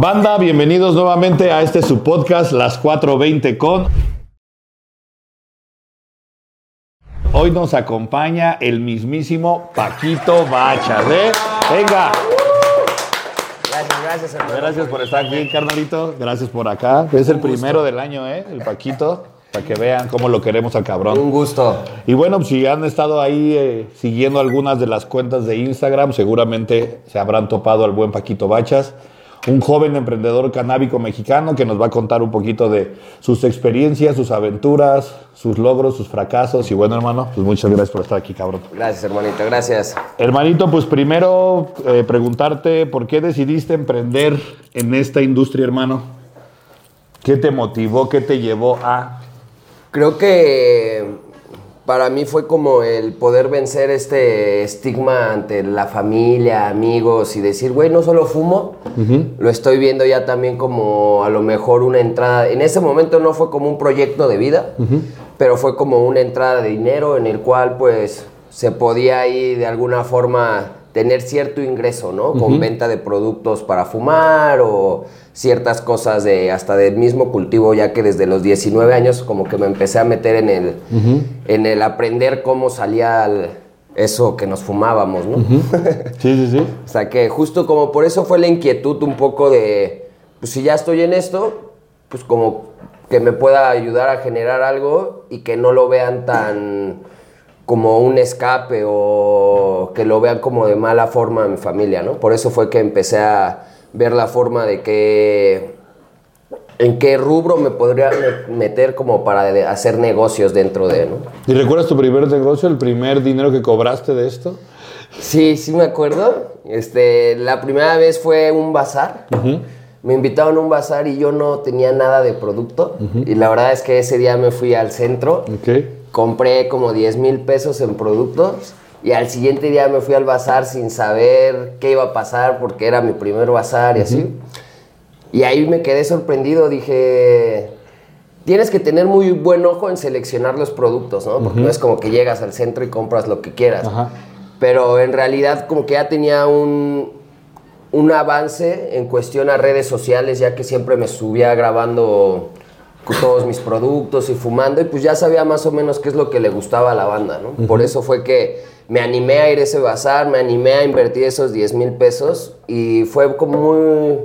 Banda, bienvenidos nuevamente a este su podcast, Las 420 con. Hoy nos acompaña el mismísimo Paquito Bachas, ¿eh? Venga. Gracias, gracias, hermano. Gracias por estar aquí, carnalito. Gracias por acá. Es el primero del año, ¿eh? El Paquito. Para que vean cómo lo queremos al cabrón. Un gusto. Y bueno, si han estado ahí eh, siguiendo algunas de las cuentas de Instagram, seguramente se habrán topado al buen Paquito Bachas, un joven emprendedor canábico mexicano que nos va a contar un poquito de sus experiencias, sus aventuras, sus logros, sus fracasos. Y bueno, hermano, pues muchas gracias por estar aquí, cabrón. Gracias, hermanito, gracias. Hermanito, pues primero eh, preguntarte por qué decidiste emprender en esta industria, hermano. ¿Qué te motivó? ¿Qué te llevó a...? Creo que para mí fue como el poder vencer este estigma ante la familia, amigos y decir, güey, no solo fumo, lo estoy viendo ya también como a lo mejor una entrada. En ese momento no fue como un proyecto de vida, pero fue como una entrada de dinero en el cual pues se podía ahí de alguna forma tener cierto ingreso, ¿no? Con venta de productos para fumar o ciertas cosas de hasta del mismo cultivo, ya que desde los 19 años como que me empecé a meter en el, en el aprender cómo salía el- eso que nos fumábamos, ¿no? Sí, sí, sí. O sea que justo como por eso fue la inquietud un poco de, pues si ya estoy en esto, pues como que me pueda ayudar a generar algo y que no lo vean tan como un escape o que lo vean como de mala forma a mi familia, ¿no? Por eso fue que empecé a ver la forma de que en qué rubro me podría me- meter como para hacer negocios dentro de, ¿no? ¿Y recuerdas tu primer negocio, el primer dinero que cobraste de esto? Sí, sí me acuerdo. Este, la primera vez fue un bazar. Me invitaron a un bazar y yo no tenía nada de producto. Y la verdad es que ese día me fui al centro. Compré como 10 mil pesos en productos. Y al siguiente día me fui al bazar sin saber qué iba a pasar porque era mi primer bazar y así. Y ahí me quedé sorprendido, dije, tienes que tener muy buen ojo en seleccionar los productos, ¿no? Porque no es como que llegas al centro y compras lo que quieras. Ajá. Pero en realidad como que ya tenía un, un avance en cuestión a redes sociales, ya que siempre me subía grabando con todos mis productos y fumando, y pues ya sabía más o menos qué es lo que le gustaba a la banda, ¿no? Por eso fue que me animé a ir a ese bazar, me animé a invertir esos 10 mil pesos, y fue como muy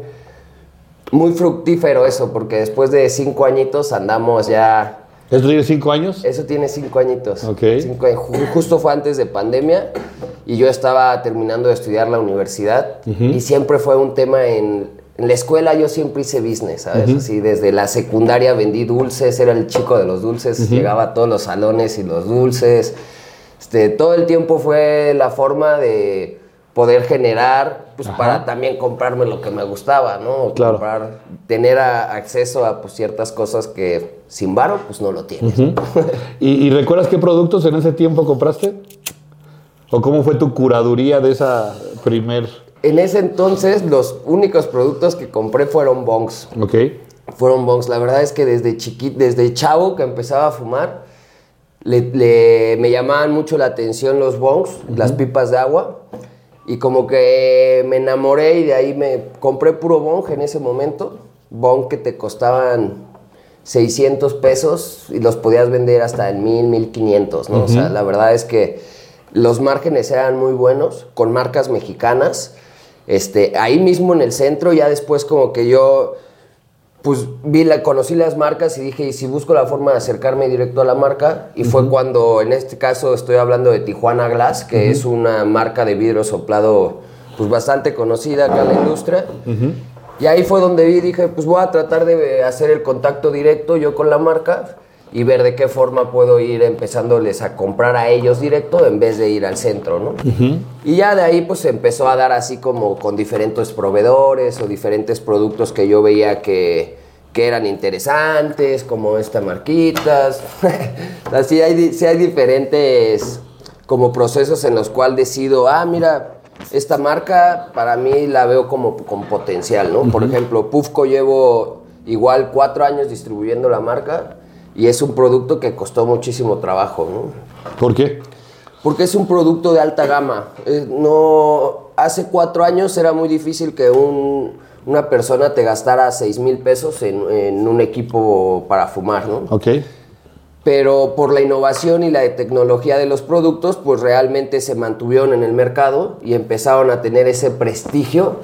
muy fructífero eso, porque después de cinco añitos andamos ya... ¿Esto tiene cinco años? Eso tiene cinco añitos. Ok. Cinco justo fue antes de pandemia y yo estaba terminando de estudiar la universidad y siempre fue un tema en, en la escuela, yo siempre hice business, ¿sabes? Así desde la secundaria vendí dulces, era el chico de los dulces, llegaba a todos los salones y los dulces. Este, todo el tiempo fue la forma de poder generar, pues para también comprarme lo que me gustaba, ¿no? Claro. Comprar, tener a- acceso a pues, ciertas cosas que sin varo, pues no lo tienes. ¿Y, y recuerdas qué productos en ese tiempo compraste? ¿O cómo fue tu curaduría de esa primer... En ese entonces, los únicos productos que compré fueron bongs. Ok. Fueron bongs. La verdad es que desde chiquito, desde chavo que empezaba a fumar, le, le- me llamaban mucho la atención los bongs, las pipas de agua. Y como que me enamoré y de ahí me compré puro bong en ese momento. Bong que te costaban 600 pesos y los podías vender hasta en 1000, 1500, ¿no? O sea, la verdad es que los márgenes eran muy buenos, con marcas mexicanas. Este, ahí mismo en el centro, ya después como que yo pues vi la, conocí las marcas y dije, ¿y si busco la forma de acercarme directo a la marca? Y fue cuando, en este caso, estoy hablando de Tijuana Glass, que es una marca de vidrio soplado pues bastante conocida acá en la industria. Y ahí fue donde vi, dije, pues voy a tratar de hacer el contacto directo yo con la marca y ver de qué forma puedo ir empezándoles a comprar a ellos directo en vez de ir al centro, ¿no? Y ya de ahí pues se empezó a dar así como con diferentes proveedores o diferentes productos que yo veía que, que eran interesantes, como estas marquitas. así hay, sí hay diferentes como procesos en los cuales decido, ah, mira, esta marca para mí la veo como con potencial, ¿no? Por ejemplo, Pufco llevo igual cuatro años distribuyendo la marca y es un producto que costó muchísimo trabajo, ¿no? ¿Por qué? Porque es un producto de alta gama. Eh, no, hace cuatro años era muy difícil que un, una persona te gastara 6 mil pesos en, en un equipo para fumar, ¿no? Ok. pero por la innovación y la tecnología de los productos, pues realmente se mantuvieron en el mercado y empezaron a tener ese prestigio.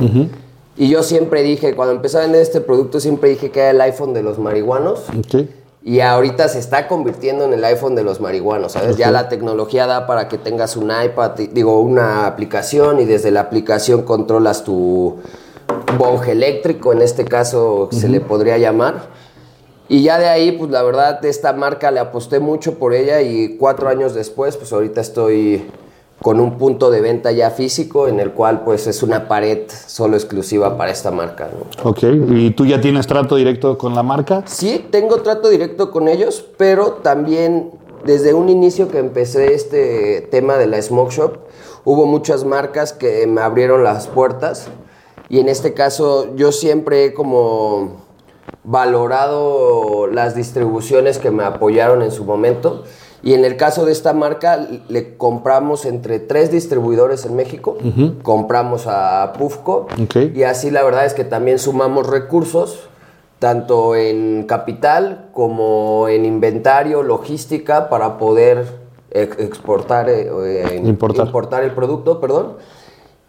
Y yo siempre dije, cuando empecé a vender este producto, siempre dije que era el iPhone de los marihuanos. Ok. Y ahorita se está convirtiendo en el iPhone de los marihuanos, ¿sabes? Ya la tecnología da para que tengas un iPad, digo, una aplicación y desde la aplicación controlas tu bong eléctrico, en este caso se le podría llamar. Y ya de ahí, pues la verdad, esta marca le aposté mucho por ella y cuatro años después, pues ahorita estoy con un punto de venta ya físico en el cual pues es una pared solo exclusiva para esta marca, ¿no? Ok. ¿Y tú ya tienes trato directo con la marca? Sí, tengo trato directo con ellos, pero también desde un inicio que empecé este tema de la Smoke Shop, hubo muchas marcas que me abrieron las puertas y en este caso yo siempre he como valorado las distribuciones que me apoyaron en su momento. Y en el caso de esta marca, le compramos entre tres distribuidores en México. Compramos a Pufco. Y así la verdad es que también sumamos recursos, tanto en capital como en inventario, logística, para poder ex- exportar, eh, eh, Importar. el producto, perdón.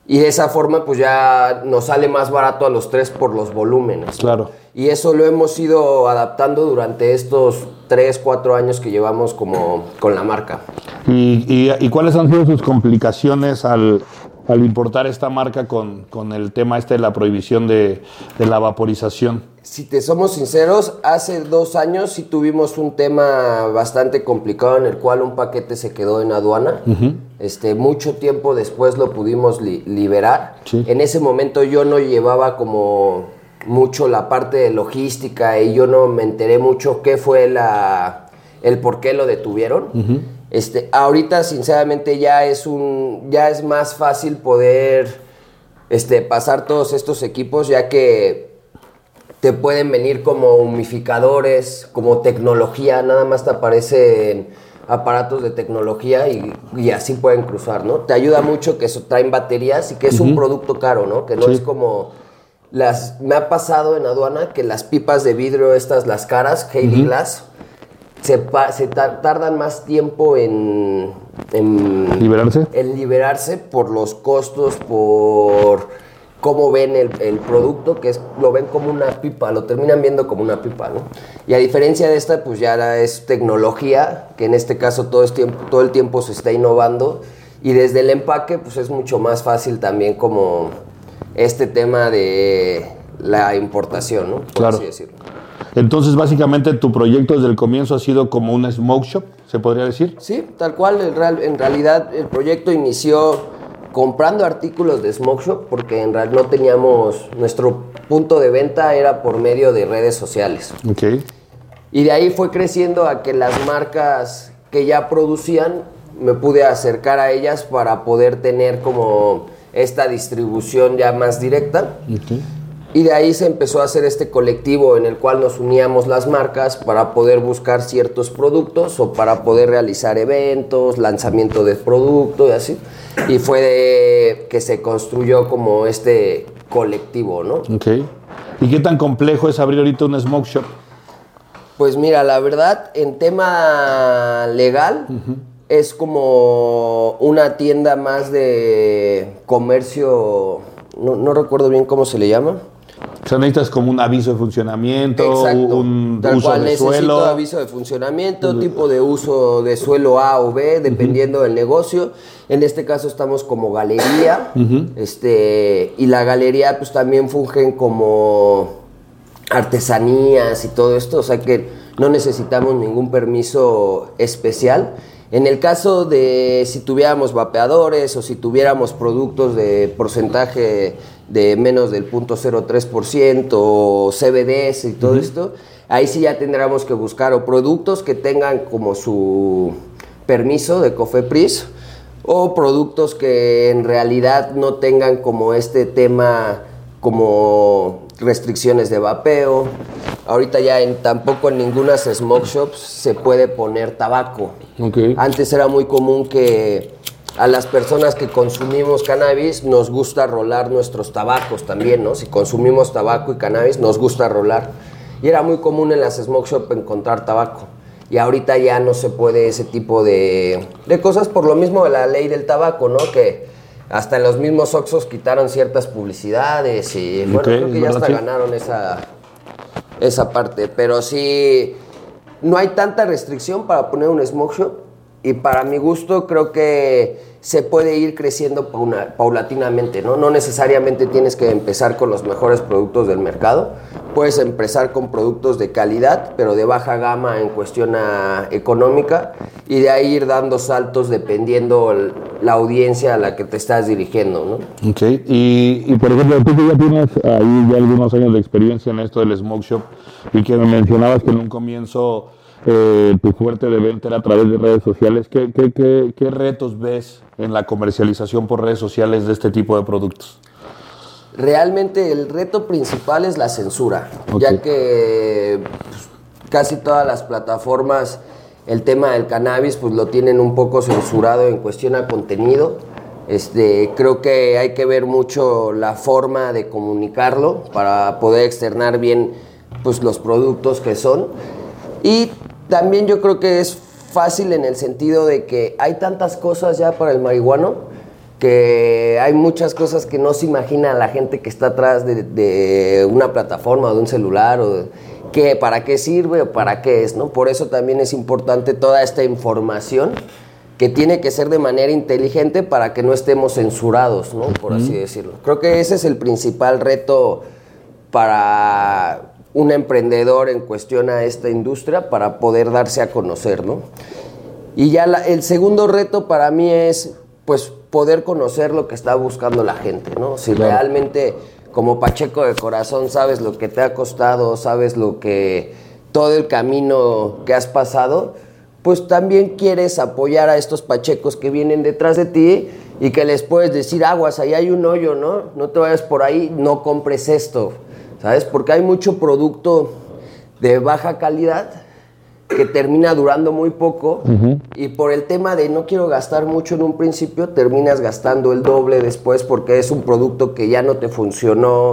Y de esa forma, pues ya nos sale más barato a los tres por los volúmenes. Claro. Y eso lo hemos ido adaptando durante estos tres, cuatro años que llevamos como con la marca. ¿Y, y- y cuáles han sido sus complicaciones al, al importar esta marca con, con el tema este de la prohibición de, de la vaporización? Si te somos sinceros, hace dos años sí tuvimos un tema bastante complicado en el cual un paquete se quedó en aduana. Este, mucho tiempo después lo pudimos li- liberar. Sí. En ese momento yo no llevaba como mucho la parte de logística y yo no me enteré mucho qué fue la, el por qué lo detuvieron. este, ahorita sinceramente ya es, un, ya es más fácil poder este, pasar todos estos equipos ya que te pueden venir como humificadores, como tecnología, nada más te aparecen aparatos de tecnología y, y así pueden cruzar, ¿no? Te ayuda mucho que eso traen baterías y que es un producto caro, ¿no? Que no Sí. es como las me ha pasado en aduana que las pipas de vidrio estas las caras, Haley Glass se, pa- se tar- tardan más tiempo en, en ¿Liberarse? en liberarse por los costos, por cómo ven el, el producto, que es, lo ven como una pipa, lo terminan viendo como una pipa, ¿no? Y a diferencia de esta, pues ya es tecnología, que en este caso todo, es tiempo, todo el tiempo se está innovando, y desde el empaque, pues es mucho más fácil también como este tema de la importación, ¿no? Por Claro. así decirlo. Entonces, básicamente, tu proyecto desde el comienzo ha sido como una smoke shop, ¿se podría decir? Sí, tal cual. Real- en realidad el proyecto inició comprando artículos de Smoke Shop porque en realidad no teníamos, nuestro punto de venta era por medio de redes sociales. Ok. Y de ahí fue creciendo a que las marcas que ya producían, me pude acercar a ellas para poder tener como esta distribución ya más directa. Ok. Y de ahí se empezó a hacer este colectivo en el cual nos uníamos las marcas para poder buscar ciertos productos o para poder realizar eventos, lanzamiento de producto y así. Y fue de que se construyó como este colectivo, ¿no? Ok. ¿Y qué tan complejo es abrir ahorita una smoke shop? Pues mira, la verdad, en tema legal es como una tienda más de comercio, no, no recuerdo bien cómo se le llama. Sea, necesitas como un aviso de funcionamiento, Exacto. un Tal uso cual de necesito suelo. aviso de funcionamiento, tipo de uso de suelo A o B, dependiendo del negocio. En este caso estamos como galería, este, y la galería pues también fungen como artesanías y todo esto, o sea que no necesitamos ningún permiso especial. En el caso de si tuviéramos vapeadores o si tuviéramos productos de porcentaje de menos del 0.03% o CBDs y todo esto, ahí sí ya tendríamos que buscar o productos que tengan como su permiso de COFEPRIS o productos que en realidad no tengan como este tema como restricciones de vapeo. Ahorita ya en, tampoco en ninguna smoke shops se puede poner tabaco. Antes era muy común que a las personas que consumimos cannabis nos gusta rolar nuestros tabacos también, ¿no? Si consumimos tabaco y cannabis nos gusta rolar. Y era muy común en las smoke shop encontrar tabaco. Y ahorita ya no se puede ese tipo de, de cosas por lo mismo de la ley del tabaco, ¿no? Que hasta en los mismos Oxos quitaron ciertas publicidades y bueno, creo que ya hasta Sí. ganaron esa, esa parte. Pero sí, no hay tanta restricción para poner un smoke shop y para mi gusto creo que se puede ir creciendo paulatinamente, ¿no? No necesariamente tienes que empezar con los mejores productos del mercado. Puedes empezar con productos de calidad, pero de baja gama en cuestión ah, económica y de ahí ir dando saltos dependiendo el- la audiencia a la que te estás dirigiendo, ¿no? Ok, y, y, por ejemplo, tú que ya tienes ahí ya algunos años de experiencia en esto del smoke shop y que me mencionabas que en un comienzo eh, tu fuerte de venta era a través de redes sociales, ¿qué, qué, qué, qué retos ves en la comercialización por redes sociales de este tipo de productos? Realmente el reto principal es la censura, ya que pues, casi todas las plataformas el tema del cannabis pues lo tienen un poco censurado en cuestión a contenido. Este, creo que hay que ver mucho la forma de comunicarlo para poder externar bien pues los productos que son. Y también yo creo que es fácil en el sentido de que hay tantas cosas ya para el marihuano que hay muchas cosas que no se imagina la gente que está atrás de, de una plataforma o de un celular o de- que para qué sirve o para qué es, ¿no? Por eso también es importante toda esta información que tiene que ser de manera inteligente para que no estemos censurados, ¿no? Por así decirlo. Creo que ese es el principal reto para un emprendedor en cuestión a esta industria para poder darse a conocer, ¿no? Y ya la- el segundo reto para mí es, pues, poder conocer lo que está buscando la gente, ¿no? Si Claro. realmente, como Pacheco de corazón, sabes lo que te ha costado, sabes lo que, todo el camino que has pasado, pues también quieres apoyar a estos Pachecos que vienen detrás de ti y que les puedes decir, aguas, ahí hay un hoyo, ¿no? No te vayas por ahí, no compres esto, ¿sabes? Porque hay mucho producto de baja calidad que termina durando muy poco y por el tema de no quiero gastar mucho en un principio, terminas gastando el doble después porque es un producto que ya no te funcionó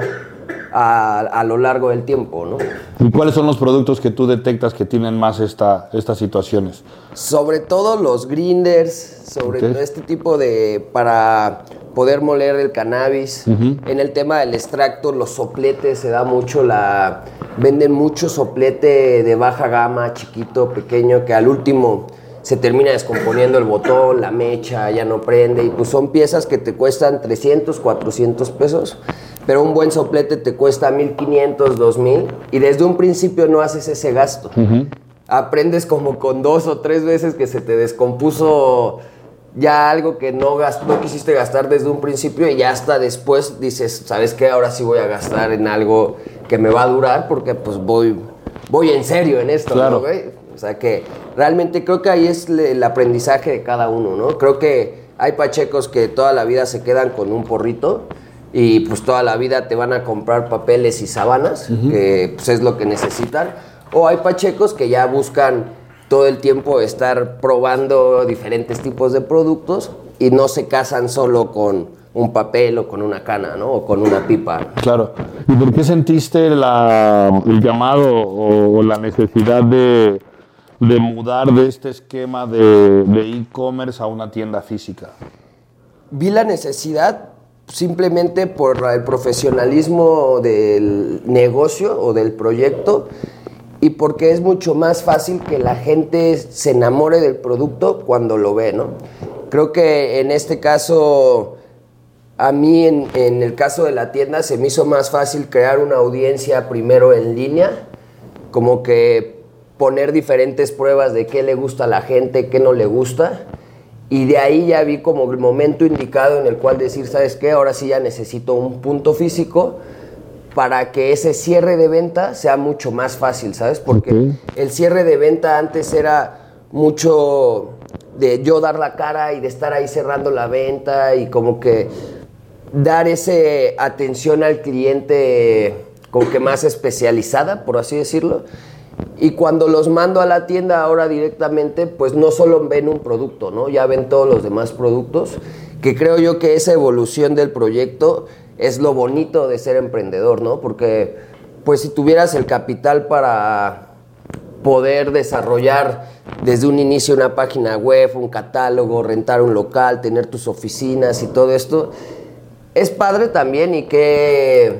a, a lo largo del tiempo, ¿no? ¿Y cuáles son los productos que tú detectas que tienen más esta, estas situaciones? Sobre todo los grinders, sobre Ok. este tipo de para poder moler el cannabis. En el tema del extracto, los sopletes se da mucho la venden mucho soplete de baja gama, chiquito, pequeño que al último se termina descomponiendo el botón, la mecha, ya no prende y pues son piezas que te cuestan 300, 400 pesos. Pero un buen soplete te cuesta 1500, 2000 y desde un principio no haces ese gasto aprendes como con dos o tres veces que se te descompuso ya algo que no, gas- no quisiste gastar desde un principio y ya hasta después dices, ¿sabes qué? Ahora sí voy a gastar en algo que me va a durar porque pues voy, voy en serio en esto, Claro. ¿no, güey? O sea que realmente creo que ahí es el aprendizaje de cada uno, ¿no? Creo que hay pachecos que toda la vida se quedan con un porrito y pues toda la vida te van a comprar papeles y sábanas, que pues es lo que necesitan. O hay pachecos que ya buscan todo el tiempo estar probando diferentes tipos de productos y no se casan solo con un papel o con una cana, ¿no? O con una pipa. Claro. ¿Y por qué sentiste la- el llamado o, o la necesidad de, de mudar de este esquema de e-commerce a una tienda física? Vi la necesidad simplemente por el profesionalismo del negocio o del proyecto y porque es mucho más fácil que la gente se enamore del producto cuando lo ve, ¿no? Creo que en este caso, a mí en, en el caso de la tienda se me hizo más fácil crear una audiencia primero en línea, como que poner diferentes pruebas de qué le gusta a la gente, qué no le gusta. Y de ahí ya vi como el momento indicado en el cual decir, ¿sabes qué? Ahora sí ya necesito un punto físico para que ese cierre de venta sea mucho más fácil, ¿sabes? Porque el cierre de venta antes era mucho de yo dar la cara y de estar ahí cerrando la venta y como que dar ese atención al cliente como que más especializada, por así decirlo. Y cuando los mando a la tienda ahora directamente, pues no solo ven un producto, ¿no? Ya ven todos los demás productos, que creo yo que esa evolución del proyecto es lo bonito de ser emprendedor, ¿no? Porque pues si tuvieras el capital para poder desarrollar desde un inicio una página web, un catálogo, rentar un local, tener tus oficinas y todo esto, es padre también y qué,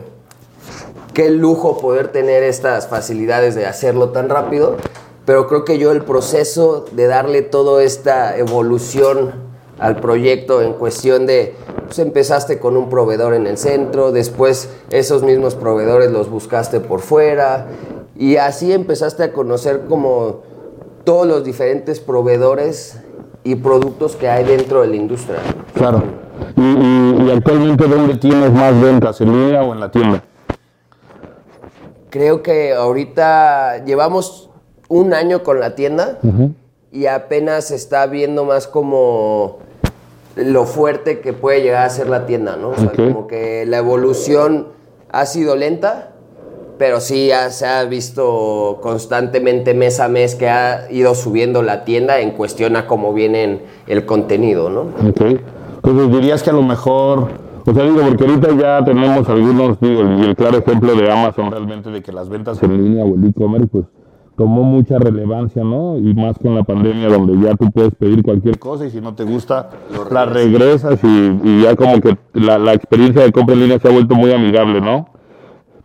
qué lujo poder tener estas facilidades de hacerlo tan rápido, pero creo que yo el proceso de darle toda esta evolución al proyecto en cuestión de, pues empezaste con un proveedor en el centro, después esos mismos proveedores los buscaste por fuera y así empezaste a conocer como todos los diferentes proveedores y productos que hay dentro de la industria. Claro. ¿Y, actualmente dónde tienes más ventas, en línea o en la tienda? Creo que ahorita llevamos un año con la tienda y apenas está viendo más como lo fuerte que puede llegar a ser la tienda, ¿no? O sea, como que la evolución ha sido lenta, pero sí ya se ha visto constantemente mes a mes que ha ido subiendo la tienda en cuestión a cómo viene el contenido, ¿no? Ok. Entonces dirías que a lo mejor, o sea, digo, porque ahorita ya tenemos algunos, digo, y el claro ejemplo de Amazon realmente de que las ventas en línea o el e-commerce, pues tomó mucha relevancia, ¿no? Y más con la pandemia donde ya tú puedes pedir cualquier cosa y si no te gusta, la regresas y, ya como que la, la experiencia de compra en línea se ha vuelto muy amigable, ¿no?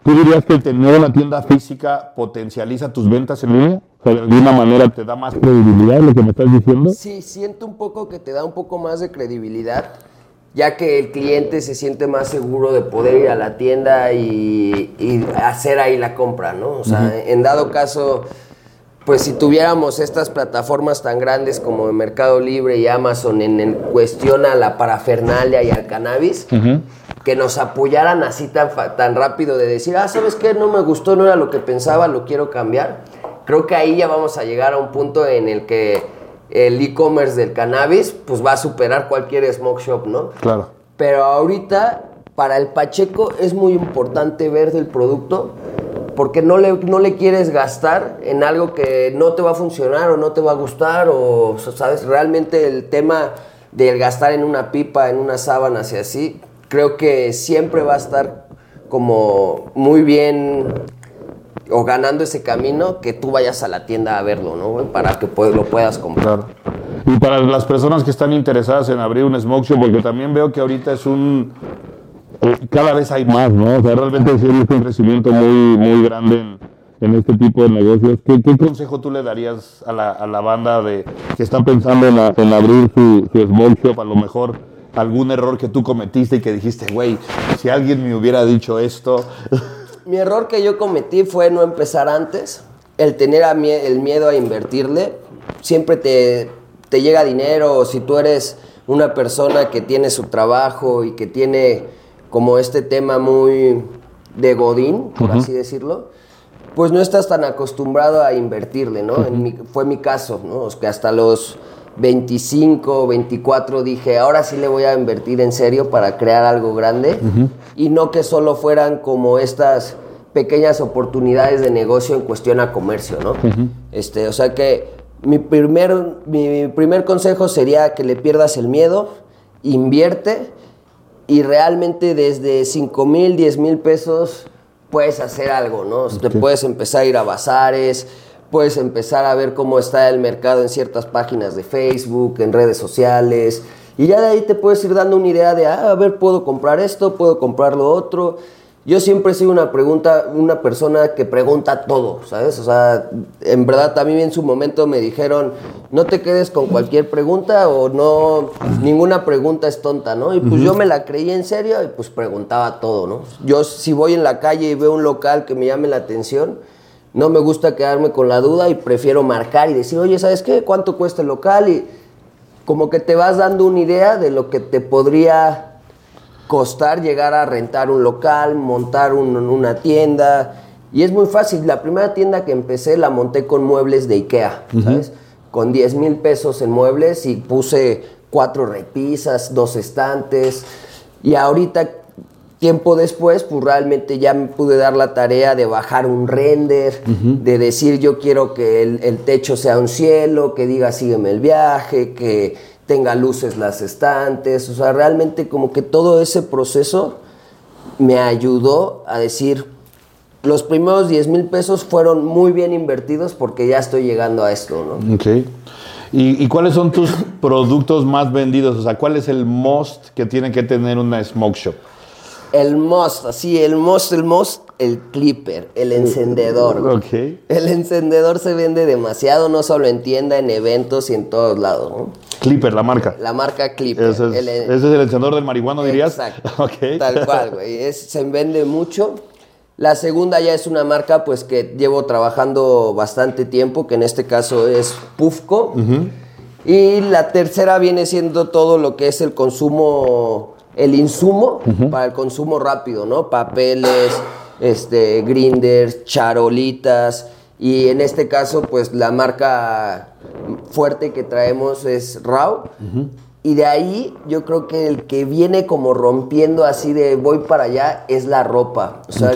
¿Tú dirías que tener una tienda física potencializa tus ventas en línea? O sea, de alguna manera te da más credibilidad lo que me estás diciendo. Sí, siento un poco que te da un poco más de credibilidad, ya que el cliente se siente más seguro de poder ir a la tienda y, hacer ahí la compra, ¿no? O sea, en dado caso, pues si tuviéramos estas plataformas tan grandes como Mercado Libre y Amazon en, cuestión a la parafernalia y al cannabis, que nos apoyaran así tan, tan rápido de decir, ah, ¿sabes qué? No me gustó, no era lo que pensaba, lo quiero cambiar. Creo que ahí ya vamos a llegar a un punto en el que el e-commerce del cannabis pues va a superar cualquier smoke shop, ¿no? Claro. Pero ahorita para el Pacheco es muy importante ver del producto porque no le, no le quieres gastar en algo que no te va a funcionar o no te va a gustar o, ¿sabes? Realmente el tema del gastar en una pipa, en una sábana, así así, creo que siempre va a estar como muy bien o ganando ese camino que tú vayas a la tienda a verlo, ¿no? Para que lo puedas comprar. Y para las personas que están interesadas en abrir un smoke shop, porque también veo que ahorita es un... Eh, cada vez hay más, ¿no? O sea, realmente sí un crecimiento muy, muy grande en, este tipo de negocios. ¿Qué, consejo tú le darías a la, a la banda de que están pensando en, en abrir su, su smoke shop? A lo mejor algún error que tú cometiste y que dijiste, güey, si alguien me hubiera dicho esto. Mi error que yo cometí fue no empezar antes, el tener el miedo a invertirle. Siempre te, te llega dinero, si tú eres una persona que tiene su trabajo y que tiene como este tema muy de godín, por así decirlo, pues no estás tan acostumbrado a invertirle, ¿no? fue mi caso, ¿no? que hasta los 25, 24 dije, ahora sí le voy a invertir en serio para crear algo grande y no que solo fueran como estas pequeñas oportunidades de negocio en cuestión a comercio, ¿no? este, o sea que mi primer, mi primer consejo sería que le pierdas el miedo, invierte y realmente desde 5 mil, 10 mil pesos puedes hacer algo, ¿no? Te puedes empezar a ir a bazares, puedes empezar a ver cómo está el mercado en ciertas páginas de Facebook, en redes sociales, y ya de ahí te puedes ir dando una idea de, ah, a ver, puedo comprar esto, puedo comprar lo otro. Yo siempre he sido una pregunta, una persona que pregunta todo, ¿sabes? O sea, en verdad a mí en su momento me dijeron, no te quedes con cualquier pregunta o no, ninguna pregunta es tonta, ¿no? Y pues yo me la creí en serio y pues preguntaba todo, ¿no? Yo si voy en la calle y veo un local que me llame la atención, no me gusta quedarme con la duda y prefiero marcar y decir, oye, ¿sabes qué? ¿Cuánto cuesta el local? Y como que te vas dando una idea de lo que te podría costar llegar a rentar un local, montar una tienda. Y es muy fácil. La primera tienda que empecé la monté con muebles de Ikea, ¿sabes? Con 10 mil pesos en muebles y puse cuatro repisas, dos estantes. Y ahorita tiempo después, pues realmente ya me pude dar la tarea de bajar un render, de decir yo quiero que el, el techo sea un cielo, que diga sígueme el viaje, que tenga luces las estantes, o sea, realmente como que todo ese proceso me ayudó a decir, los primeros 10 mil pesos fueron muy bien invertidos porque ya estoy llegando a esto, ¿no? Ok. ¿Y, y cuáles son tus productos más vendidos? O sea, ¿cuál es el most que tiene que tener una smoke shop? El most, así, el most, el most, el clipper, el encendedor. güey. Ok. El encendedor se vende demasiado, no solo en tienda, en eventos y en todos lados, ¿no? Clipper, la marca. La marca Clipper. Ese es, el- ese es el encendedor del marihuano, dirías. Exacto. Ok. Tal cual, güey. Se vende mucho. La segunda ya es una marca pues que llevo trabajando bastante tiempo, que en este caso es Pufco. Y la tercera viene siendo todo lo que es el consumo, el insumo para el consumo rápido, ¿no? Papeles, este, grinders, charolitas. Y en este caso, pues la marca fuerte que traemos es Rao. Y de ahí yo creo que el que viene como rompiendo así de voy para allá es la ropa. O sea,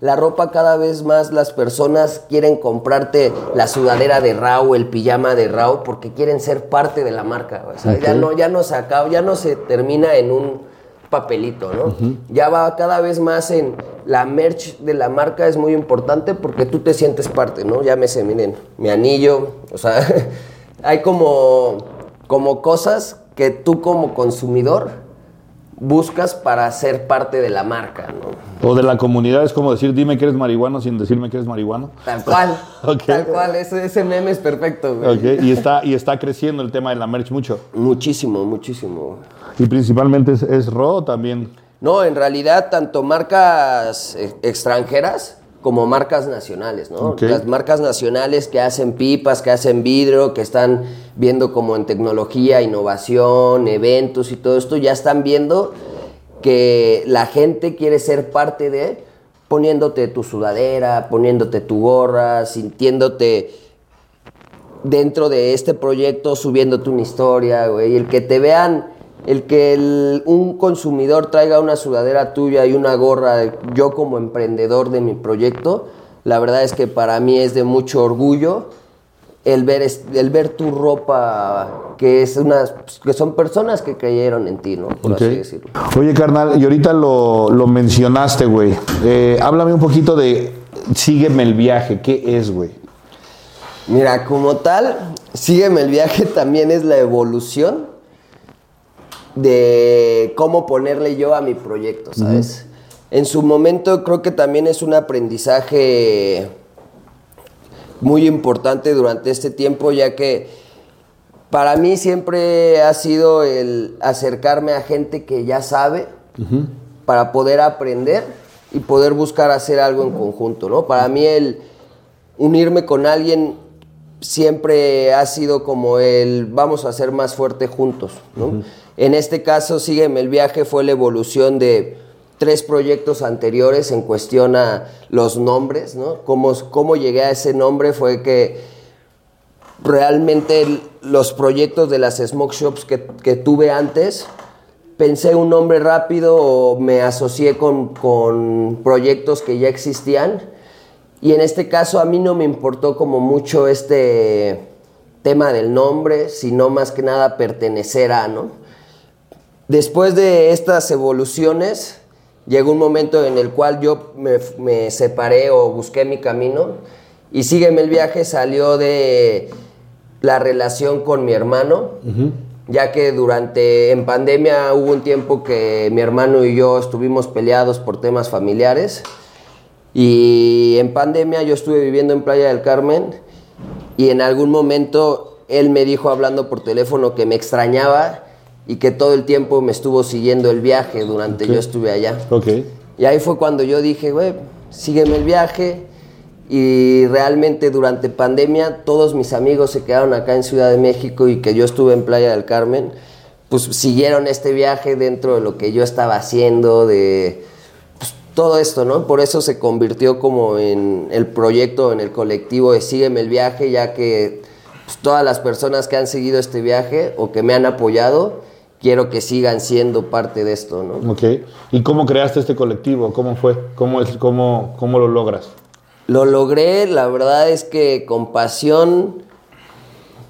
la ropa cada vez más las personas quieren comprarte la sudadera de Rao, el pijama de Rao, porque quieren ser parte de la marca. O sea, ya, no, ya no se acaba, ya no se termina en un papelito, ¿no? Ya va cada vez más en la merch de la marca es muy importante porque tú te sientes parte, ¿no? Llámese, miren, mi anillo, o sea, hay como, como cosas que tú como consumidor buscas para ser parte de la marca, ¿no? O de la comunidad es como decir, dime que eres marihuano sin decirme que eres marihuano. Tal cual, Ok. tal cual, ese, ese meme es perfecto, güey. Ok, Y, está, y está creciendo el tema de la merch mucho. Muchísimo, muchísimo. Y principalmente es, es raw también. No, en realidad tanto marcas eh, extranjeras como marcas nacionales, ¿no? Las marcas nacionales que hacen pipas, que hacen vidrio, que están viendo como en tecnología, innovación, eventos y todo esto, ya están viendo que la gente quiere ser parte de poniéndote tu sudadera, poniéndote tu gorra, sintiéndote dentro de este proyecto subiéndote una historia, güey. El que te vean, el que el- un consumidor traiga una sudadera tuya y una gorra, yo como emprendedor de mi proyecto, la verdad es que para mí es de mucho orgullo el ver, el ver tu ropa, que, es unas, que son personas que creyeron en ti, ¿no? Por así decirlo. Oye, carnal, y ahorita lo, lo mencionaste, güey. Eh, háblame un poquito de Sígueme el viaje. ¿Qué es, güey? Mira, como tal, sígueme el viaje también es la evolución de cómo ponerle yo a mi proyecto, ¿sabes? En su momento creo que también es un aprendizaje muy importante durante este tiempo, ya que para mí siempre ha sido el acercarme a gente que ya sabe para poder aprender y poder buscar hacer algo en conjunto, ¿no? Para mí el unirme con alguien siempre ha sido como el vamos a ser más fuerte juntos, ¿no? En este caso, Sígueme el viaje fue la evolución de tres proyectos anteriores en cuestión a los nombres, ¿no? Cómo, cómo llegué a ese nombre fue que realmente los proyectos de las smoke shops que, que tuve antes, pensé un nombre rápido o me asocié con, con proyectos que ya existían. Y en este caso a mí no me importó como mucho este tema del nombre, sino más que nada pertenecer a, ¿no? Después de estas evoluciones, llegó un momento en el cual yo me, me separé o busqué mi camino. Y Sígueme el viaje salió de la relación con mi hermano, ya que durante, en pandemia hubo un tiempo que mi hermano y yo estuvimos peleados por temas familiares y en pandemia yo estuve viviendo en Playa del Carmen y en algún momento él me dijo hablando por teléfono que me extrañaba y que todo el tiempo me estuvo siguiendo el viaje durante yo estuve allá. Ok. Y ahí fue cuando yo dije, güey, sígueme el viaje. Y realmente durante pandemia todos mis amigos se quedaron acá en Ciudad de México y que yo estuve en Playa del Carmen, pues siguieron este viaje dentro de lo que yo estaba haciendo, de todo esto, ¿no? Por eso se convirtió como en el proyecto, en el colectivo de Sígueme el viaje, ya que pues, todas las personas que han seguido este viaje o que me han apoyado quiero que sigan siendo parte de esto, ¿no? Ok. ¿Y cómo creaste este colectivo? ¿Cómo fue? ¿Cómo, es, cómo, cómo lo logras? Lo logré, la verdad es que con pasión,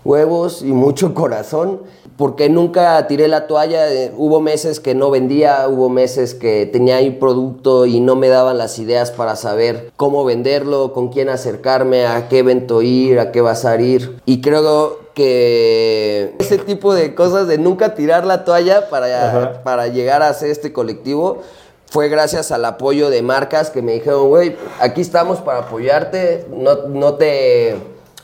huevos y mucho corazón, porque nunca tiré la toalla. eh, Hubo meses que no vendía, hubo meses que tenía ahí producto y no me daban las ideas para saber cómo venderlo, con quién acercarme, a qué evento ir, a qué bazar ir. Y creo que ese tipo de cosas de nunca tirar la toalla para, Ajá. para llegar a hacer este colectivo fue gracias al apoyo de marcas que me dijeron, güey, aquí estamos para apoyarte, no, no te,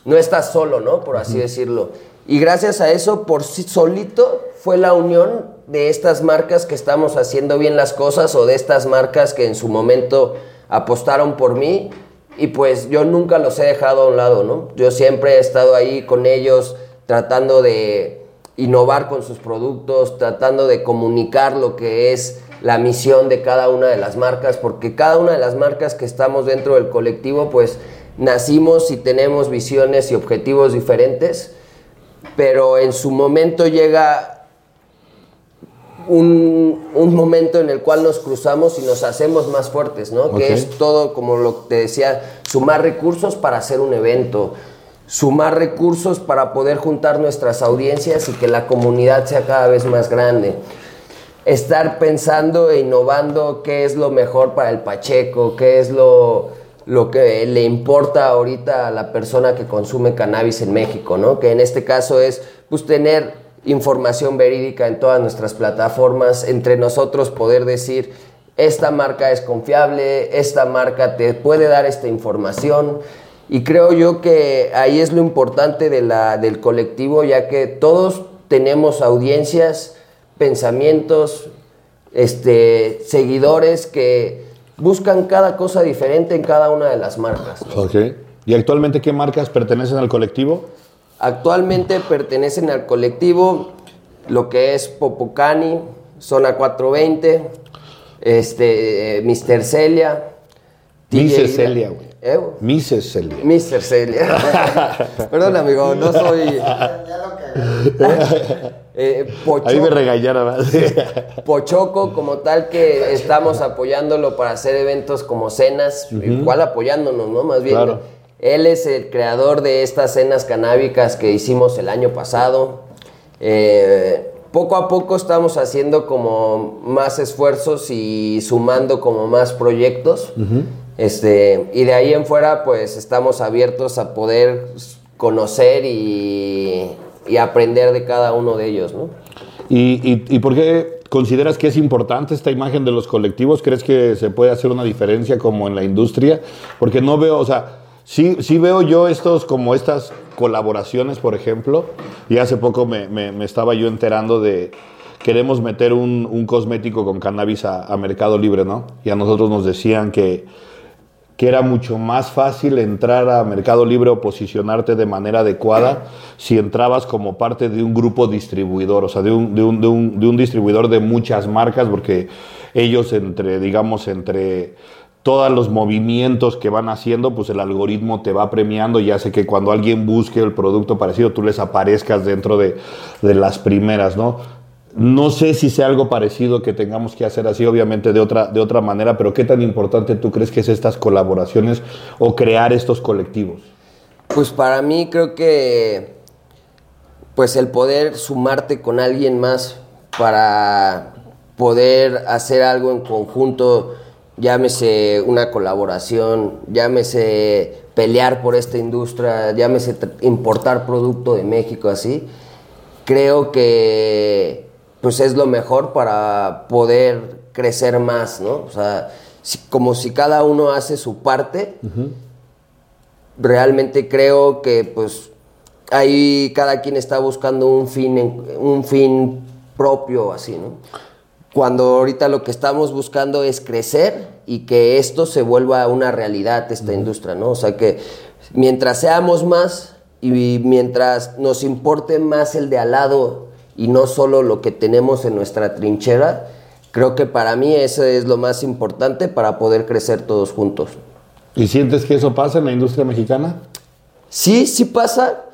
no estás solo, ¿no? Por así decirlo. Y gracias a eso, por sí solito, fue la unión de estas marcas que estamos haciendo bien las cosas o de estas marcas que en su momento apostaron por mí y pues yo nunca los he dejado a un lado, ¿no? Yo siempre he estado ahí con ellos tratando de innovar con sus productos, tratando de comunicar lo que es la misión de cada una de las marcas, porque cada una de las marcas que estamos dentro del colectivo, pues nacimos y tenemos visiones y objetivos diferentes, pero en su momento llega un, un momento en el cual nos cruzamos y nos hacemos más fuertes, ¿no? Que es todo, como lo que te decía, sumar recursos para hacer un evento, sumar recursos para poder juntar nuestras audiencias y que la comunidad sea cada vez más grande. Estar pensando e innovando qué es lo mejor para el Pacheco, qué es lo, lo que le importa ahorita a la persona que consume cannabis en México, ¿no? Que en este caso es pues tener información verídica en todas nuestras plataformas, entre nosotros poder decir, esta marca es confiable, esta marca te puede dar esta información. Y creo yo que ahí es lo importante de la, del colectivo, ya que todos tenemos audiencias, pensamientos, este, seguidores que buscan cada cosa diferente en cada una de las marcas. ¿Y actualmente qué marcas pertenecen al colectivo? Actualmente pertenecen al colectivo lo que es Popocani, Zona 420, este, eh, Mr. Celia. Mises Celia, güey. ¿Eh, güey? Mises Celia. Mr. Celia. Perdón, amigo, no soy. Eh, Pocho- Ahí me regañaron. Pochoco como tal que estamos apoyándolo para hacer eventos como cenas, igual apoyándonos, ¿no? Más bien, Claro. él es el creador de estas cenas canábicas que hicimos el año pasado. Eh, poco a poco estamos haciendo como más esfuerzos y sumando como más proyectos. Este, y de ahí en fuera pues estamos abiertos a poder conocer y, y aprender de cada uno de ellos, ¿no? ¿Y, y, y por qué consideras que es importante esta imagen de los colectivos? ¿Crees que se puede hacer una diferencia como en la industria? Porque no veo, o sea, sí, sí veo yo estos, como estas colaboraciones, por ejemplo, y hace poco me, me- me estaba yo enterando de, queremos meter un, un cosmético con cannabis a, a Mercado Libre, ¿no? Y a nosotros nos decían que que era mucho más fácil entrar a Mercado Libre o posicionarte de manera adecuada si entrabas como parte de un grupo distribuidor, o sea, de un, de un, de un, distribuidor de muchas marcas, porque ellos entre, digamos, entre todos los movimientos que van haciendo, pues el algoritmo te va premiando y hace que cuando alguien busque el producto parecido, tú les aparezcas dentro de, de las primeras, ¿no? No sé si sea algo parecido que tengamos que hacer así, obviamente de otra, de otra manera, pero ¿qué tan importante tú crees que es estas colaboraciones o crear estos colectivos? Pues para mí creo que pues el poder sumarte con alguien más para poder hacer algo en conjunto, llámese una colaboración, llámese pelear por esta industria, llámese importar producto de México así, creo que pues es lo mejor para poder crecer más, ¿no? O sea, si- como si cada uno hace su parte, realmente creo que pues ahí cada quien está buscando un fin, un fin propio así, ¿no? Cuando ahorita lo que estamos buscando es crecer y que esto se vuelva una realidad, esta industria, ¿no? O sea que mientras seamos más y mientras nos importe más el de al lado y no solo lo que tenemos en nuestra trinchera, creo que para mí eso es lo más importante para poder crecer todos juntos. ¿Y sientes que eso pasa en la industria mexicana? Sí, sí pasa,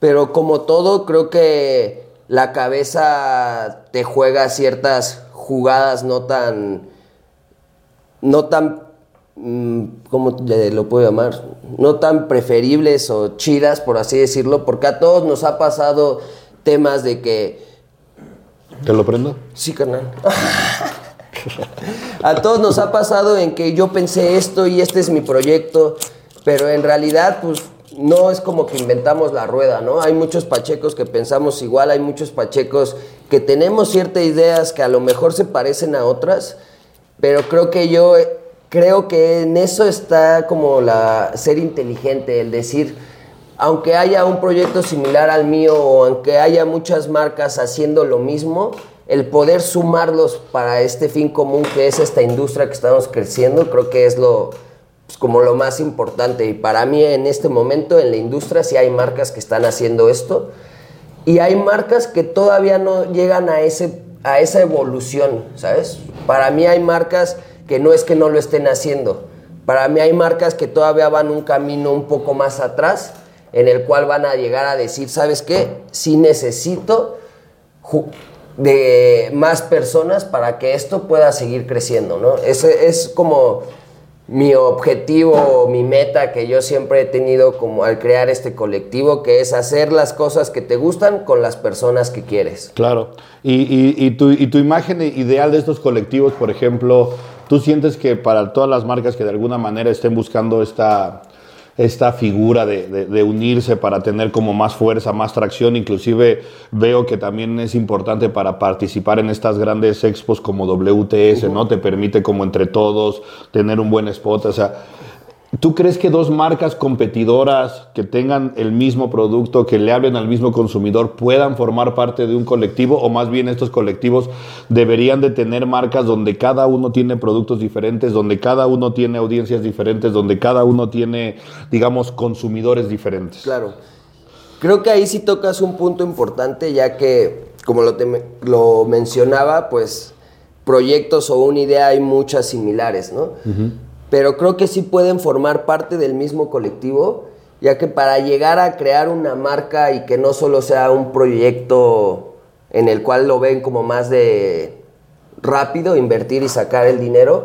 pero como todo, creo que la cabeza te juega ciertas jugadas no tan, no tan, mm, ¿cómo le- lo puedo llamar? No tan preferibles o chidas, por así decirlo, porque a todos nos ha pasado temas de que, ¿Te lo prendo? sí, carnal. A todos nos ha pasado en que yo pensé esto y este es mi proyecto, pero en realidad pues no es como que inventamos la rueda, ¿no? Hay muchos pachecos que pensamos igual, hay muchos pachecos que tenemos ciertas ideas que a lo mejor se parecen a otras, pero creo que yo creo que en eso está como la ser inteligente, el decir, aunque haya un proyecto similar al mío o aunque haya muchas marcas haciendo lo mismo, el poder sumarlos para este fin común que es esta industria que estamos creciendo, creo que es lo pues, como lo más importante. Y para mí en este momento en la industria sí hay marcas que están haciendo esto y hay marcas que todavía no llegan a, ese, a esa evolución, ¿sabes? Para mí hay marcas que no es que no lo estén haciendo. Para mí hay marcas que todavía van un camino un poco más atrás, en el cual van a llegar a decir, ¿sabes qué? Sí necesito de más personas para que esto pueda seguir creciendo, ¿no? Ese es como mi objetivo, mi meta que yo siempre he tenido como al crear este colectivo, que es hacer las cosas que te gustan con las personas que quieres. Claro. Y- y tu, y tu imagen ideal de estos colectivos, por ejemplo, ¿tú sientes que para todas las marcas que de alguna manera estén buscando esta, esta figura de, de- de unirse para tener como más fuerza, más tracción? Inclusive veo que también es importante para participar en estas grandes expos como WTS, ¿no? Te permite como entre todos tener un buen spot, o sea... ¿Tú crees que dos marcas competidoras que tengan el mismo producto, que le hablen al mismo consumidor, puedan formar parte de un colectivo? ¿O más bien estos colectivos deberían de tener marcas donde cada uno tiene productos diferentes, donde cada uno tiene audiencias diferentes, donde cada uno tiene, digamos, consumidores diferentes? Claro. Creo que ahí sí tocas un punto importante, ya que, como lo, te- lo mencionaba, pues proyectos o una idea hay muchas similares, ¿no? Pero creo que sí pueden formar parte del mismo colectivo, ya que para llegar a crear una marca y que no solo sea un proyecto en el cual lo ven como más de rápido, invertir y sacar el dinero,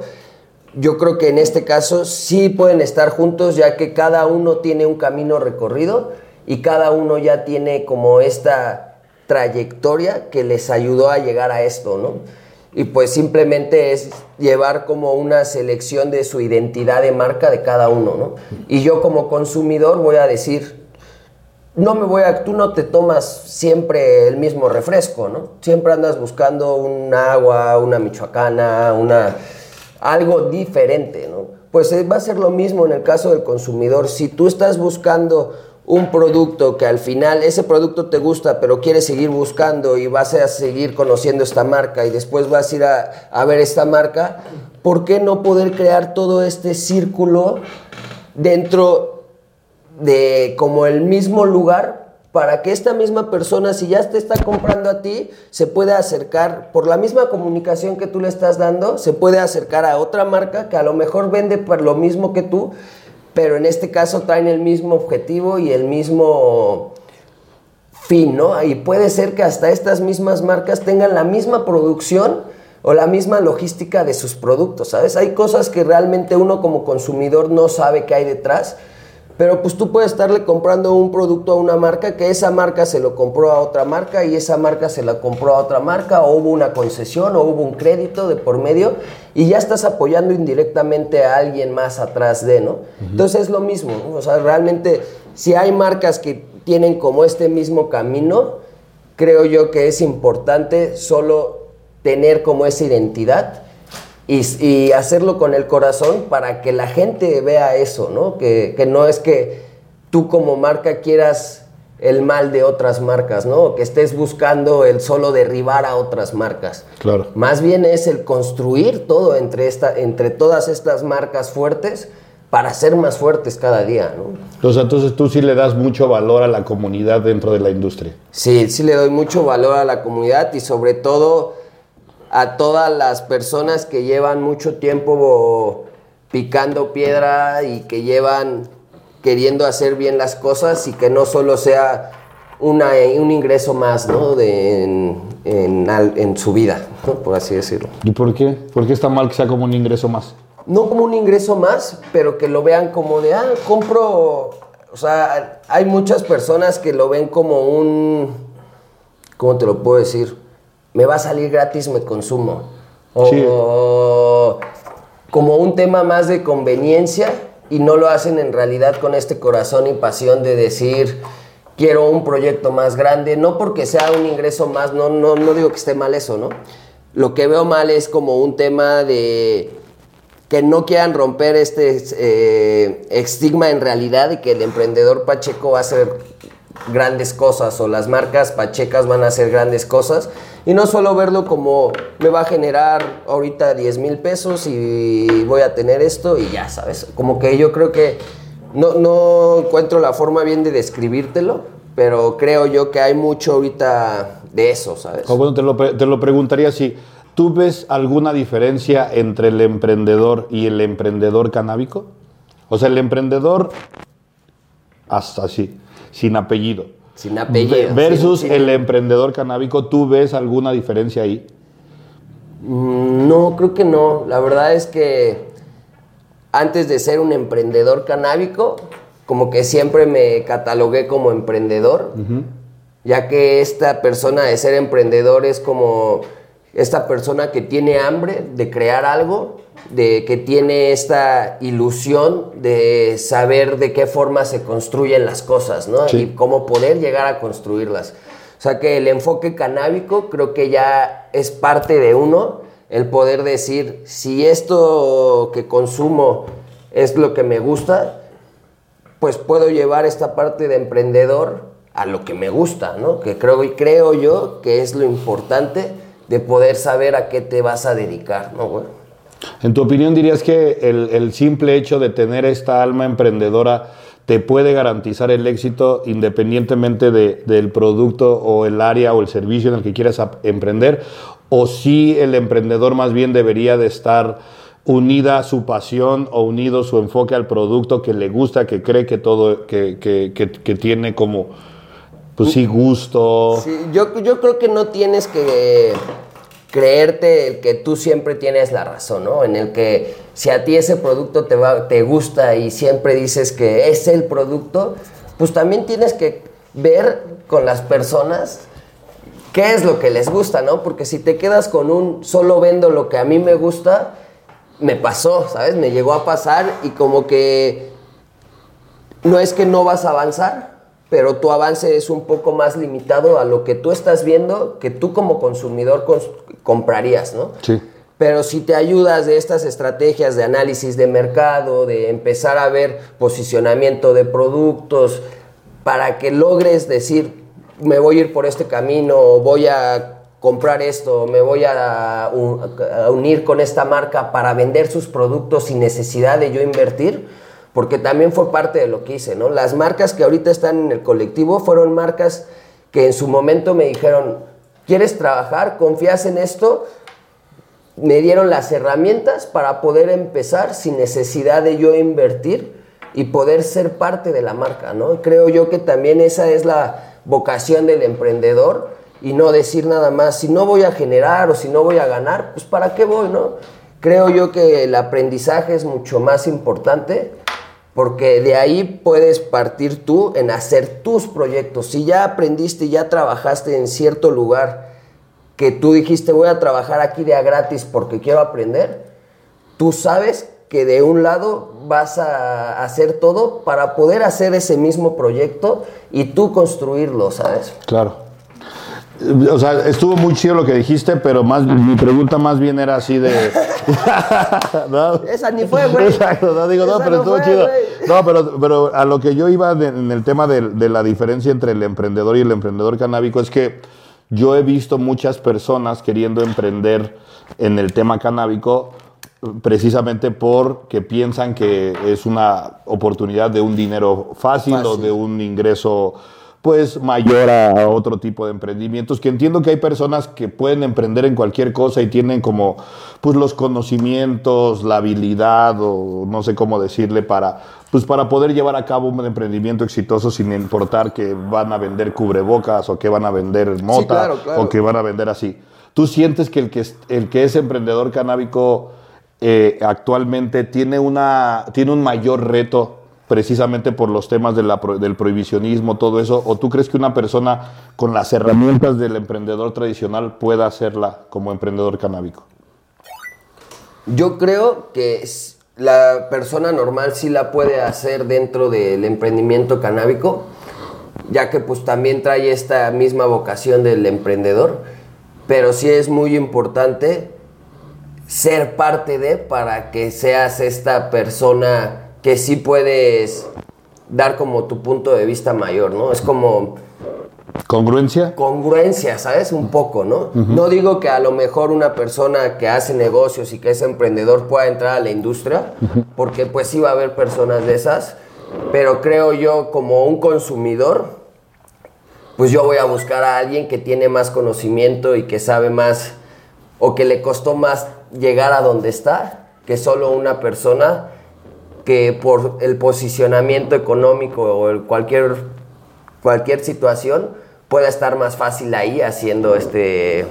yo creo que en este caso sí pueden estar juntos, ya que cada uno tiene un camino recorrido y cada uno ya tiene como esta trayectoria que les ayudó a llegar a esto, ¿no? Y pues simplemente es llevar como una selección de su identidad de marca de cada uno, ¿no? Y yo como consumidor voy a decir, no me voy a, tú no te tomas siempre el mismo refresco, ¿no? Siempre andas buscando un agua, una michoacana, una algo diferente, ¿no? Pues eh, va a ser lo mismo en el caso del consumidor. Si tú estás buscando un producto que al final ese producto te gusta, pero quieres seguir buscando y vas a seguir conociendo esta marca y después vas a ir a, ver esta marca, ¿por qué no poder crear todo este círculo dentro de como el mismo lugar para que esta misma persona, si ya te está comprando a ti, se pueda acercar, por la misma comunicación que tú le estás dando, se puede acercar a otra marca que a lo mejor vende por lo mismo que tú, pero en este caso traen el mismo objetivo y el mismo fin, ¿no? Y puede ser que hasta estas mismas marcas tengan la misma producción o la misma logística de sus productos, ¿sabes? Hay cosas que realmente uno como consumidor no sabe qué hay detrás, pero pues tú puedes estarle comprando un producto a una marca que esa marca se lo compró a otra marca y esa marca se la compró a otra marca o hubo una concesión o hubo un crédito de por medio y ya estás apoyando indirectamente a alguien más atrás de, ¿no? Entonces es lo mismo, ¿no? o sea, realmente si hay marcas que tienen como este mismo camino, creo yo que es importante solo tener como esa identidad y, y hacerlo con el corazón para que la gente vea eso, ¿no? Que, que no es que tú como marca quieras el mal de otras marcas, ¿no? Que estés buscando el solo derribar a otras marcas. Claro. Más bien es el construir todo entre, esta, entre todas estas marcas fuertes para ser más fuertes cada día, ¿no? Entonces, entonces tú sí le das mucho valor a la comunidad dentro de la industria. Sí, sí le doy mucho valor a la comunidad y sobre todo a todas las personas que llevan mucho tiempo picando piedra y que llevan queriendo hacer bien las cosas y que no solo sea una, un ingreso más, ¿no? De, en, en, su vida, ¿no? por así decirlo. ¿Y por qué? ¿Por qué está mal que sea como un ingreso más? No como un ingreso más, pero que lo vean como de, ah, compro, o sea, hay muchas personas que lo ven como un, ¿cómo te lo puedo decir? Me va a salir gratis, me consumo. O como un tema más de conveniencia y no lo hacen en realidad con este corazón y pasión de decir, quiero un proyecto más grande, no porque sea un ingreso más, no, no, no digo que esté mal eso, ¿no? Lo que veo mal es como un tema de que no quieran romper este eh, estigma en realidad y que el emprendedor pacheco va a hacer grandes cosas o las marcas pachecas van a hacer grandes cosas y no solo verlo como me va a generar ahorita 10 mil pesos y voy a tener esto y ya, ¿sabes? Como que yo creo que no, no encuentro la forma bien de describírtelo, pero creo yo que hay mucho ahorita de eso, ¿sabes? Bueno, te lo, te lo preguntaría si tú ves alguna diferencia entre el emprendedor y el emprendedor canábico. O sea, el emprendedor hasta así, sin apellido. Sin apellido, Ve- Versus sin- sin- el emprendedor canábico, ¿tú ves alguna diferencia ahí? Mm, No, creo que no. La verdad es que antes de ser un emprendedor canábico, como que siempre me catalogué como emprendedor, ya que esta persona de ser emprendedor es como esta persona que tiene hambre de crear algo, de que tiene esta ilusión de saber de qué forma se construyen las cosas, ¿no? Sí. Y cómo poder llegar a construirlas. O sea que el enfoque canábico creo que ya es parte de uno, el poder decir, si esto que consumo es lo que me gusta, pues puedo llevar esta parte de emprendedor a lo que me gusta, ¿no? Que creo, y creo yo que es lo importante de poder saber a qué te vas a dedicar, ¿no, güey? En tu opinión, dirías que el, simple hecho de tener esta alma emprendedora te puede garantizar el éxito independientemente de- del producto o el área o el servicio en el que quieras emprender? ¿O si el emprendedor más bien debería de estar unida su pasión o unido su enfoque al producto que le gusta, que cree que todo, que, que- que- tiene como, pues sí, gusto? Yo, yo creo que no tienes que creerte el que tú siempre tienes la razón, ¿no? En el que si a ti ese producto te, va, te gusta y siempre dices que es el producto, pues también tienes que ver con las personas qué es lo que les gusta, ¿no? Porque si te quedas con un solo vendo lo que a mí me gusta, me pasó, ¿sabes? Me llegó a pasar y como que no es que no vas a avanzar, pero tu avance es un poco más limitado a lo que tú estás viendo que tú como consumidor cons- comprarías, ¿no? Sí. Pero si te ayudas de estas estrategias de análisis de mercado, de empezar a ver posicionamiento de productos, para que logres decir, me voy a ir por este camino, o voy a comprar esto, me voy a, un- a unir con esta marca para vender sus productos sin necesidad de yo invertir, porque también fue parte de lo que hice, ¿no? Las marcas que ahorita están en el colectivo fueron marcas que en su momento me dijeron, ¿quieres trabajar? ¿Confías en esto? me dieron las herramientas para poder empezar sin necesidad de yo invertir y poder ser parte de la marca, ¿no? Creo yo que también esa es la vocación del emprendedor y no decir nada más, si no voy a generar o si no voy a ganar, pues ¿para qué voy, no? Creo yo que el aprendizaje es mucho más importante porque de ahí puedes partir tú en hacer tus proyectos. Si ya aprendiste y ya trabajaste en cierto lugar, que tú dijiste voy a trabajar aquí de a gratis porque quiero aprender, tú sabes que de un lado vas a hacer todo para poder hacer ese mismo proyecto y tú construirlo, ¿sabes? Claro. O sea, estuvo muy chido lo que dijiste, pero más mi pregunta más bien era así de. ¿No? Esa ni fue, güey. Exacto, no digo, no, Esa pero no estuvo fue, chido. No, pero, pero a lo que yo iba de- en el tema de, de la diferencia entre el emprendedor y el emprendedor canábico es que yo he visto muchas personas queriendo emprender en el tema canábico precisamente porque piensan que es una oportunidad de un dinero fácil, o de un ingreso pues mayor a otro tipo de emprendimientos, que entiendo que hay personas que pueden emprender en cualquier cosa y tienen como pues los conocimientos, la habilidad o no sé cómo decirle para, pues para poder llevar a cabo un emprendimiento exitoso sin importar que van a vender cubrebocas o que van a vender mota claro, claro. o que van a vender así. ¿Tú sientes que el que es, el que es emprendedor canábico eh, actualmente tiene, una, tiene un mayor reto precisamente por los temas del prohibicionismo, todo eso? ¿O tú crees que una persona con las herramientas del emprendedor tradicional pueda hacerla como emprendedor canábico? Yo creo que la persona normal sí la puede hacer dentro del emprendimiento canábico, ya que pues también trae esta misma vocación del emprendedor, pero sí es muy importante ser parte de para que seas esta persona que sí puedes dar como tu punto de vista mayor, ¿no? Es como ¿Congruencia? congruencia, ¿sabes? Un poco, ¿no? No digo que a lo mejor una persona que hace negocios y que es emprendedor pueda entrar a la industria, porque pues sí va a haber personas de esas, pero creo yo como un consumidor, pues yo voy a buscar a alguien que tiene más conocimiento y que sabe más, o que le costó más llegar a donde está, que solo una persona que por el posicionamiento económico o el cualquier cualquier situación pueda estar más fácil ahí haciendo este,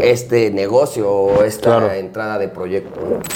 este negocio o esta Claro. entrada de proyecto.